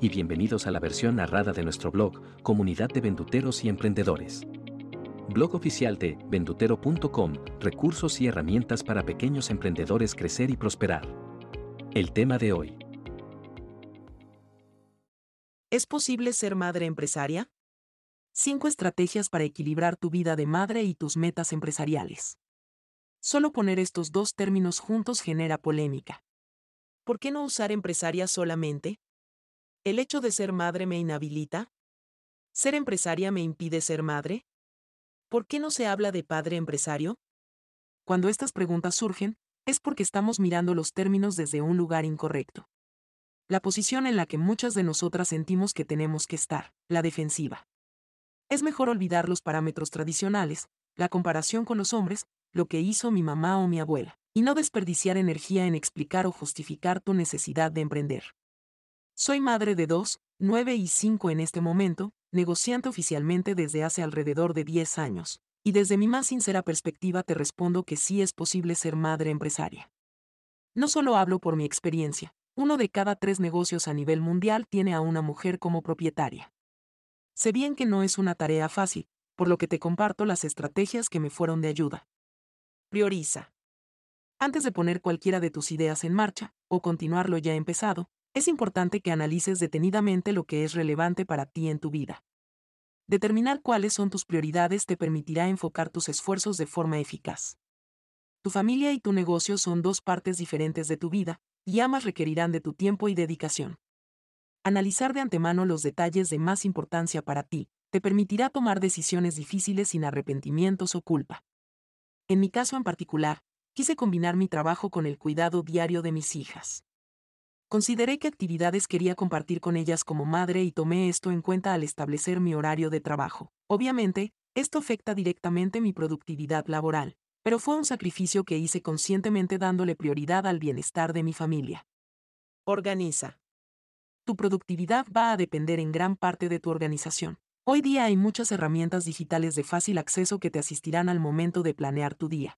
y bienvenidos a la versión narrada de nuestro blog, Comunidad de Venduteros y Emprendedores. Blog oficial de vendutero.com, recursos y herramientas para pequeños emprendedores crecer y prosperar. El tema de hoy. ¿Es posible ser madre empresaria? Cinco estrategias para equilibrar tu vida de madre y tus metas empresariales. Solo poner estos dos términos juntos genera polémica. ¿Por qué no usar empresaria solamente? ¿El hecho de ser madre me inhabilita? ¿Ser empresaria me impide ser madre? ¿Por qué no se habla de padre empresario? Cuando estas preguntas surgen, es porque estamos mirando los términos desde un lugar incorrecto. La posición en la que muchas de nosotras sentimos que tenemos que estar, la defensiva. Es mejor olvidar los parámetros tradicionales, la comparación con los hombres, lo que hizo mi mamá o mi abuela, y no desperdiciar energía en explicar o justificar tu necesidad de emprender. Soy madre de dos, nueve y cinco en este momento, negociante oficialmente desde hace alrededor de diez años, y desde mi más sincera perspectiva te respondo que sí es posible ser madre empresaria. No solo hablo por mi experiencia, uno de cada tres negocios a nivel mundial tiene a una mujer como propietaria. Sé bien que no es una tarea fácil, por lo que te comparto las estrategias que me fueron de ayuda. Prioriza. Antes de poner cualquiera de tus ideas en marcha, o continuar lo ya empezado, es importante que analices detenidamente lo que es relevante para ti en tu vida. Determinar cuáles son tus prioridades te permitirá enfocar tus esfuerzos de forma eficaz. Tu familia y tu negocio son dos partes diferentes de tu vida, y ambas requerirán de tu tiempo y dedicación. Analizar de antemano los detalles de más importancia para ti, te permitirá tomar decisiones difíciles sin arrepentimientos o culpa. En mi caso en particular, quise combinar mi trabajo con el cuidado diario de mis hijas. Consideré qué actividades quería compartir con ellas como madre y tomé esto en cuenta al establecer mi horario de trabajo. Obviamente, esto afecta directamente mi productividad laboral, pero fue un sacrificio que hice conscientemente dándole prioridad al bienestar de mi familia. Organiza. Tu productividad va a depender en gran parte de tu organización. Hoy día hay muchas herramientas digitales de fácil acceso que te asistirán al momento de planear tu día.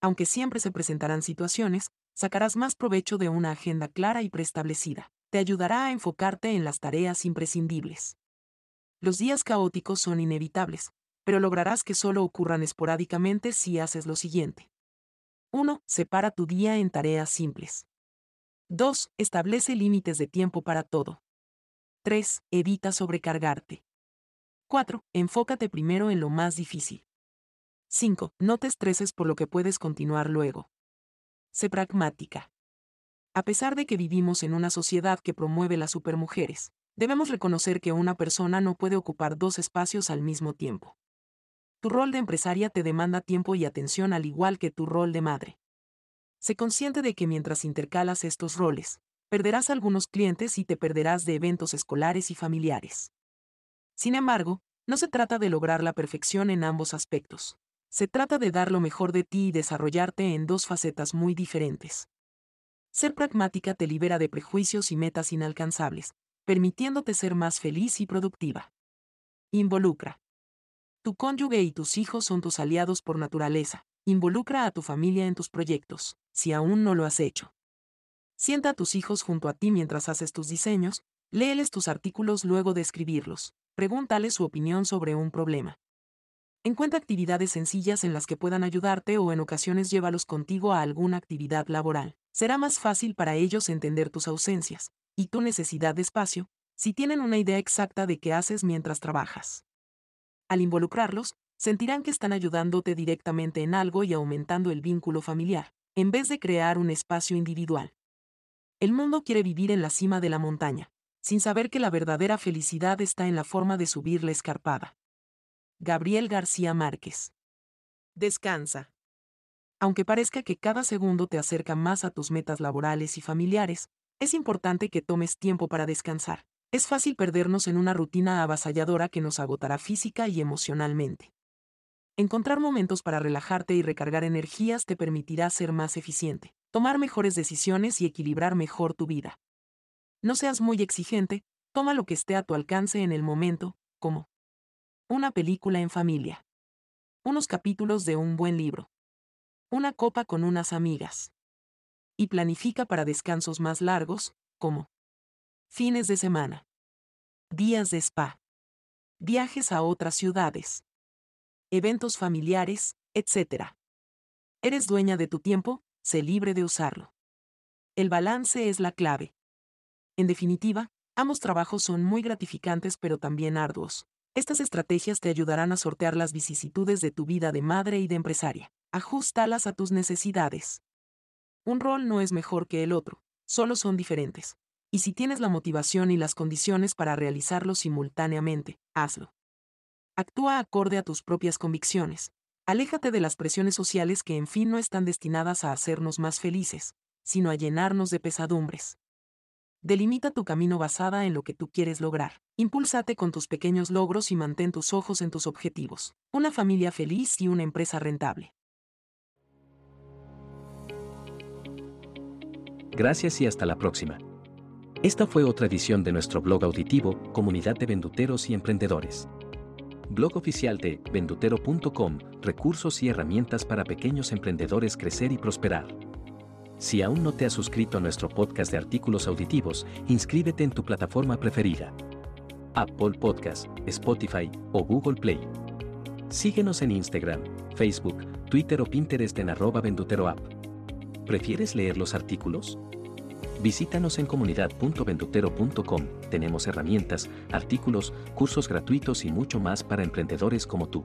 Aunque siempre se presentarán situaciones, sacarás más provecho de una agenda clara y preestablecida. Te ayudará a enfocarte en las tareas imprescindibles. Los días caóticos son inevitables, pero lograrás que solo ocurran esporádicamente si haces lo siguiente. 1. Separa tu día en tareas simples. 2. Establece límites de tiempo para todo. 3. Evita sobrecargarte. 4. Enfócate primero en lo más difícil. 5. No te estreses por lo que puedes continuar luego sé pragmática. A pesar de que vivimos en una sociedad que promueve las supermujeres, debemos reconocer que una persona no puede ocupar dos espacios al mismo tiempo. Tu rol de empresaria te demanda tiempo y atención al igual que tu rol de madre. Sé consciente de que mientras intercalas estos roles, perderás algunos clientes y te perderás de eventos escolares y familiares. Sin embargo, no se trata de lograr la perfección en ambos aspectos. Se trata de dar lo mejor de ti y desarrollarte en dos facetas muy diferentes. Ser pragmática te libera de prejuicios y metas inalcanzables, permitiéndote ser más feliz y productiva. Involucra. Tu cónyuge y tus hijos son tus aliados por naturaleza. Involucra a tu familia en tus proyectos, si aún no lo has hecho. Sienta a tus hijos junto a ti mientras haces tus diseños, léeles tus artículos luego de escribirlos, pregúntales su opinión sobre un problema. Encuentra actividades sencillas en las que puedan ayudarte o en ocasiones llévalos contigo a alguna actividad laboral. Será más fácil para ellos entender tus ausencias y tu necesidad de espacio si tienen una idea exacta de qué haces mientras trabajas. Al involucrarlos, sentirán que están ayudándote directamente en algo y aumentando el vínculo familiar, en vez de crear un espacio individual. El mundo quiere vivir en la cima de la montaña, sin saber que la verdadera felicidad está en la forma de subir la escarpada. Gabriel García Márquez. Descansa. Aunque parezca que cada segundo te acerca más a tus metas laborales y familiares, es importante que tomes tiempo para descansar. Es fácil perdernos en una rutina avasalladora que nos agotará física y emocionalmente. Encontrar momentos para relajarte y recargar energías te permitirá ser más eficiente, tomar mejores decisiones y equilibrar mejor tu vida. No seas muy exigente, toma lo que esté a tu alcance en el momento, como una película en familia, unos capítulos de un buen libro, una copa con unas amigas. Y planifica para descansos más largos, como fines de semana, días de spa, viajes a otras ciudades, eventos familiares, etc. Eres dueña de tu tiempo, sé libre de usarlo. El balance es la clave. En definitiva, ambos trabajos son muy gratificantes pero también arduos. Estas estrategias te ayudarán a sortear las vicisitudes de tu vida de madre y de empresaria. Ajustalas a tus necesidades. Un rol no es mejor que el otro, solo son diferentes. Y si tienes la motivación y las condiciones para realizarlo simultáneamente, hazlo. Actúa acorde a tus propias convicciones. Aléjate de las presiones sociales que en fin no están destinadas a hacernos más felices, sino a llenarnos de pesadumbres. Delimita tu camino basada en lo que tú quieres lograr. Impúlsate con tus pequeños logros y mantén tus ojos en tus objetivos. Una familia feliz y una empresa rentable. Gracias y hasta la próxima. Esta fue otra edición de nuestro blog auditivo, Comunidad de Venduteros y Emprendedores. Blog oficial de vendutero.com, recursos y herramientas para pequeños emprendedores crecer y prosperar. Si aún no te has suscrito a nuestro podcast de artículos auditivos, inscríbete en tu plataforma preferida. Apple Podcast, Spotify o Google Play. Síguenos en Instagram, Facebook, Twitter o Pinterest en arroba venduteroapp. ¿Prefieres leer los artículos? Visítanos en comunidad.ventutero.com. Tenemos herramientas, artículos, cursos gratuitos y mucho más para emprendedores como tú.